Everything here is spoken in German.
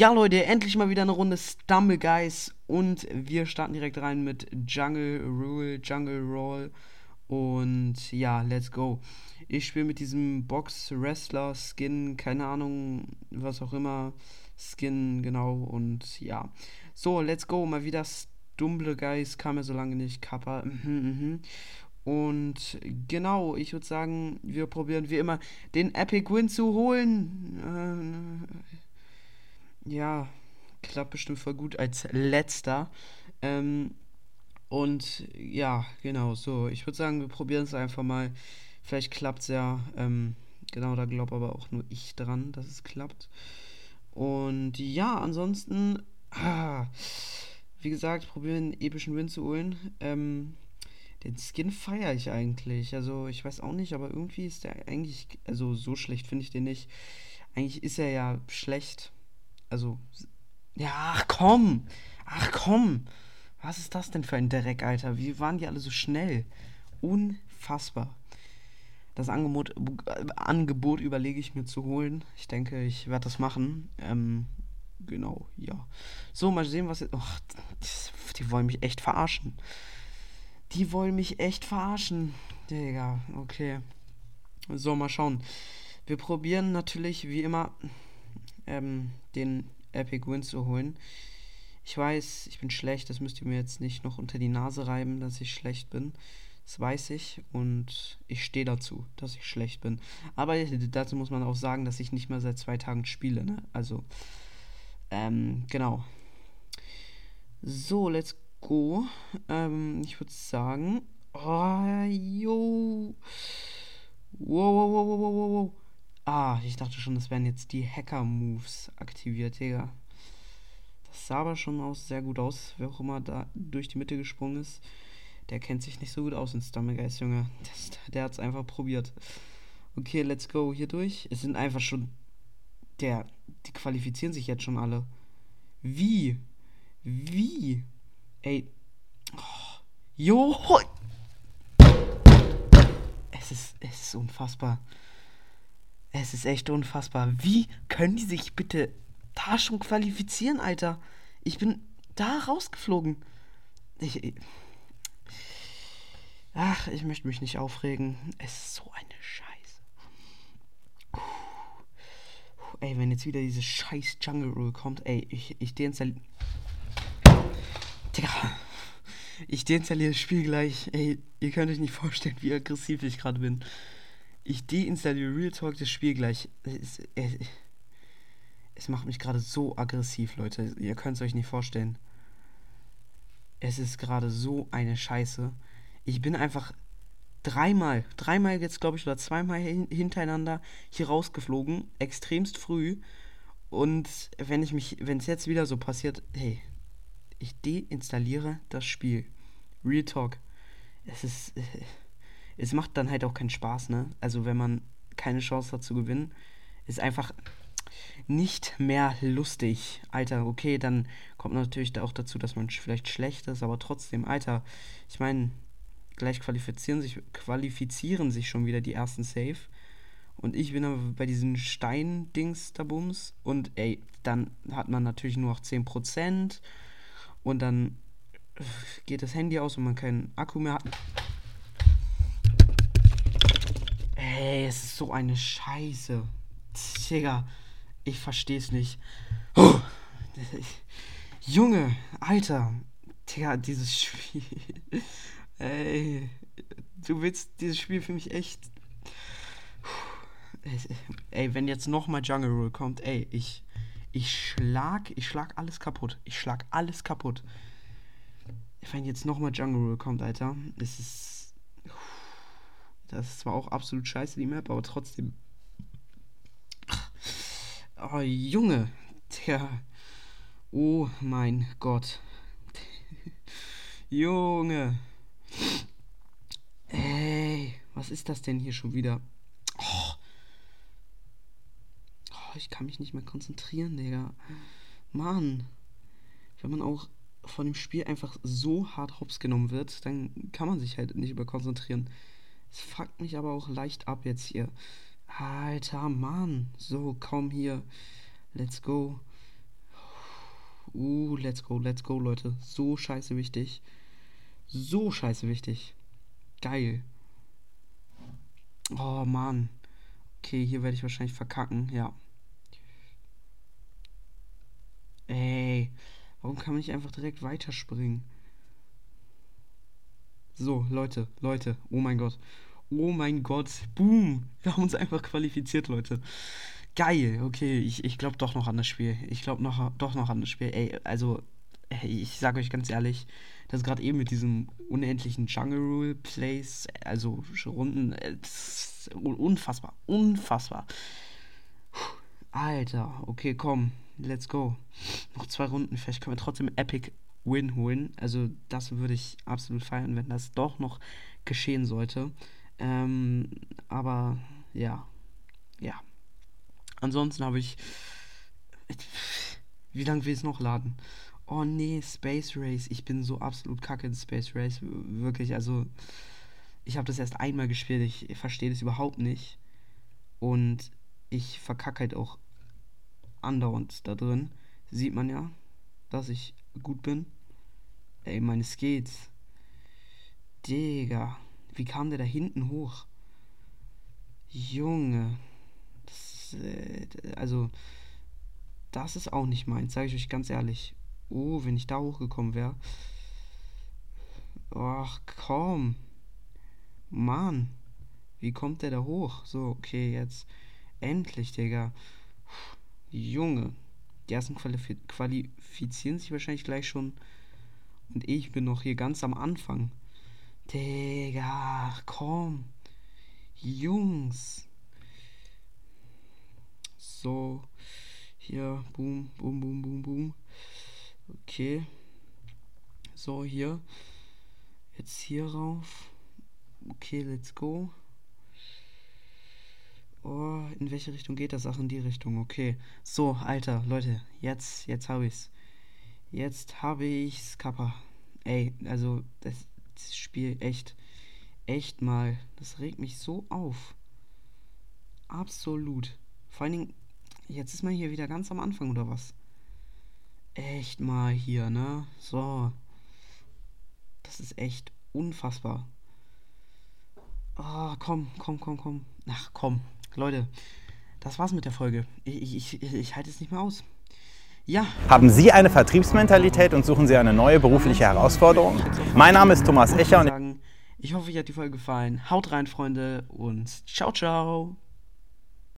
Ja, Leute, endlich mal wieder eine Runde Stumble Guys und wir starten direkt rein mit Jungle Rule, Jungle Roll und ja, let's go. Ich spiele mit diesem Box Wrestler Skin, keine Ahnung, was auch immer, Skin, genau und ja. So, let's go, mal wieder Stumble Guys, kam ja so lange nicht, Kappa, mhm, mhm. Und genau, ich würde sagen, wir probieren wie immer den Epic Win zu holen. Ja, klappt bestimmt voll gut als letzter. Ähm, und ja, genau, so. Ich würde sagen, wir probieren es einfach mal. Vielleicht klappt es ja. Ähm, genau, da glaube aber auch nur ich dran, dass es klappt. Und ja, ansonsten, ah, wie gesagt, probieren einen epischen Win zu holen. Ähm, den Skin feiere ich eigentlich. Also, ich weiß auch nicht, aber irgendwie ist der eigentlich, also so schlecht finde ich den nicht. Eigentlich ist er ja schlecht also, ja, ach komm. Ach komm. Was ist das denn für ein Dreck, Alter? Wie waren die alle so schnell? Unfassbar. Das Angebot, äh, Angebot überlege ich mir zu holen. Ich denke, ich werde das machen. Ähm, genau, ja. So, mal sehen, was. Oh, die wollen mich echt verarschen. Die wollen mich echt verarschen. Digga, okay. So, mal schauen. Wir probieren natürlich wie immer ähm, den Epic Win zu holen. Ich weiß, ich bin schlecht, das müsst ihr mir jetzt nicht noch unter die Nase reiben, dass ich schlecht bin. Das weiß ich und ich stehe dazu, dass ich schlecht bin. Aber dazu muss man auch sagen, dass ich nicht mehr seit zwei Tagen spiele, ne? Also, ähm, genau. So, let's go. Ähm, ich würde sagen. Oh, yo. Wow, wow, wow, wow, wow, wow. Ah, ich dachte schon, das wären jetzt die Hacker-Moves aktiviert, Digga. Das sah aber schon aus, sehr gut aus. Wer auch immer da durch die Mitte gesprungen ist, der kennt sich nicht so gut aus in Stomachgeist, Junge. Das, der hat's einfach probiert. Okay, let's go hier durch. Es sind einfach schon. Der. Die qualifizieren sich jetzt schon alle. Wie? Wie? Ey. Oh. Jo. Es ist, es ist unfassbar. Es ist echt unfassbar. Wie können die sich bitte da schon qualifizieren, Alter? Ich bin da rausgeflogen. Ich, ach, ich möchte mich nicht aufregen. Es ist so eine Scheiße. Ey, wenn jetzt wieder diese scheiß Jungle Rule kommt, ey, ich, ich deinstalliere. Digga. Ich deinstalliere das Spiel gleich. Ey, ihr könnt euch nicht vorstellen, wie aggressiv ich gerade bin. Ich deinstalliere Real Talk das Spiel gleich. Es, es, es macht mich gerade so aggressiv, Leute. Ihr könnt es euch nicht vorstellen. Es ist gerade so eine Scheiße. Ich bin einfach dreimal, dreimal jetzt glaube ich, oder zweimal hintereinander hier rausgeflogen. Extremst früh. Und wenn ich mich, wenn es jetzt wieder so passiert, hey, ich deinstalliere das Spiel. Real Talk. Es ist. Äh, es macht dann halt auch keinen Spaß, ne? Also wenn man keine Chance hat zu gewinnen, ist einfach nicht mehr lustig. Alter, okay, dann kommt natürlich auch dazu, dass man vielleicht schlecht ist, aber trotzdem, Alter, ich meine, gleich qualifizieren sich, qualifizieren sich schon wieder die ersten Safe. Und ich bin aber bei diesen Stein-Dings da Bums. Und ey, dann hat man natürlich nur noch 10%. Und dann geht das Handy aus und man keinen Akku mehr hat. Ey, es ist so eine Scheiße. Digga, ich versteh's nicht. Oh, Junge, Alter. Digga, dieses Spiel. Ey, du willst dieses Spiel für mich echt. Ey, wenn jetzt nochmal Jungle Rule kommt, ey, ich. Ich schlag. Ich schlag alles kaputt. Ich schlag alles kaputt. Wenn jetzt nochmal Jungle Rule kommt, Alter, ist es das ist zwar auch absolut scheiße, die Map, aber trotzdem. Oh, Junge. Der. Oh mein Gott. Junge. Ey, was ist das denn hier schon wieder? Oh. oh. ich kann mich nicht mehr konzentrieren, Digga. Mann. Wenn man auch von dem Spiel einfach so hart hops genommen wird, dann kann man sich halt nicht mehr konzentrieren. Es fuckt mich aber auch leicht ab jetzt hier. Alter Mann. So, komm hier. Let's go. Uh, let's go, let's go, Leute. So scheiße wichtig. So scheiße wichtig. Geil. Oh, Mann. Okay, hier werde ich wahrscheinlich verkacken, ja. Ey, warum kann man nicht einfach direkt weiterspringen? So, Leute, Leute, oh mein Gott. Oh mein Gott, boom. Wir haben uns einfach qualifiziert, Leute. Geil, okay, ich, ich glaube doch noch an das Spiel. Ich glaube noch, doch noch an das Spiel. Ey, also, ey, ich sage euch ganz ehrlich, das gerade eben mit diesem unendlichen Jungle Rule Plays, also Runden, äh, unfassbar, unfassbar. Alter, okay, komm, let's go. Noch zwei Runden, vielleicht können wir trotzdem Epic Win holen. Also das würde ich absolut feiern, wenn das doch noch geschehen sollte. Ähm, aber ja, ja. Ansonsten habe ich. Wie lange will es noch laden? Oh nee, Space Race. Ich bin so absolut kacke in Space Race. Wirklich, also. Ich habe das erst einmal gespielt. Ich verstehe das überhaupt nicht. Und ich verkacke halt auch andauernd da drin. Sieht man ja, dass ich gut bin. Ey, meine Skates. Digga. Wie kam der da hinten hoch? Junge. Das, äh, also, das ist auch nicht meins, sage ich euch ganz ehrlich. Oh, wenn ich da hochgekommen wäre. Ach, komm. Mann. Wie kommt der da hoch? So, okay, jetzt. Endlich, Digga. Junge. Die ersten qualifiz qualifizieren sich wahrscheinlich gleich schon. Und ich bin noch hier ganz am Anfang. Digga, komm. Jungs. So. Hier, boom, boom, boom, boom, boom. Okay. So, hier. Jetzt hier rauf. Okay, let's go. Oh, in welche Richtung geht das? Ach, in die Richtung. Okay. So, Alter, Leute, jetzt, jetzt habe ich's. Jetzt habe ich's, Kappa. Ey, also, das, das Spiel echt, echt mal. Das regt mich so auf. Absolut. Vor allen Dingen, jetzt ist man hier wieder ganz am Anfang, oder was? Echt mal hier, ne? So. Das ist echt unfassbar. Oh, komm, komm, komm, komm. Ach, komm. Leute, das war's mit der Folge. Ich, ich, ich, ich halte es nicht mehr aus. Ja. Haben Sie eine Vertriebsmentalität und suchen Sie eine neue berufliche Herausforderung? Mein Name ist Thomas Echer und ich hoffe, euch hat die Folge gefallen. Haut rein, Freunde, und ciao, ciao.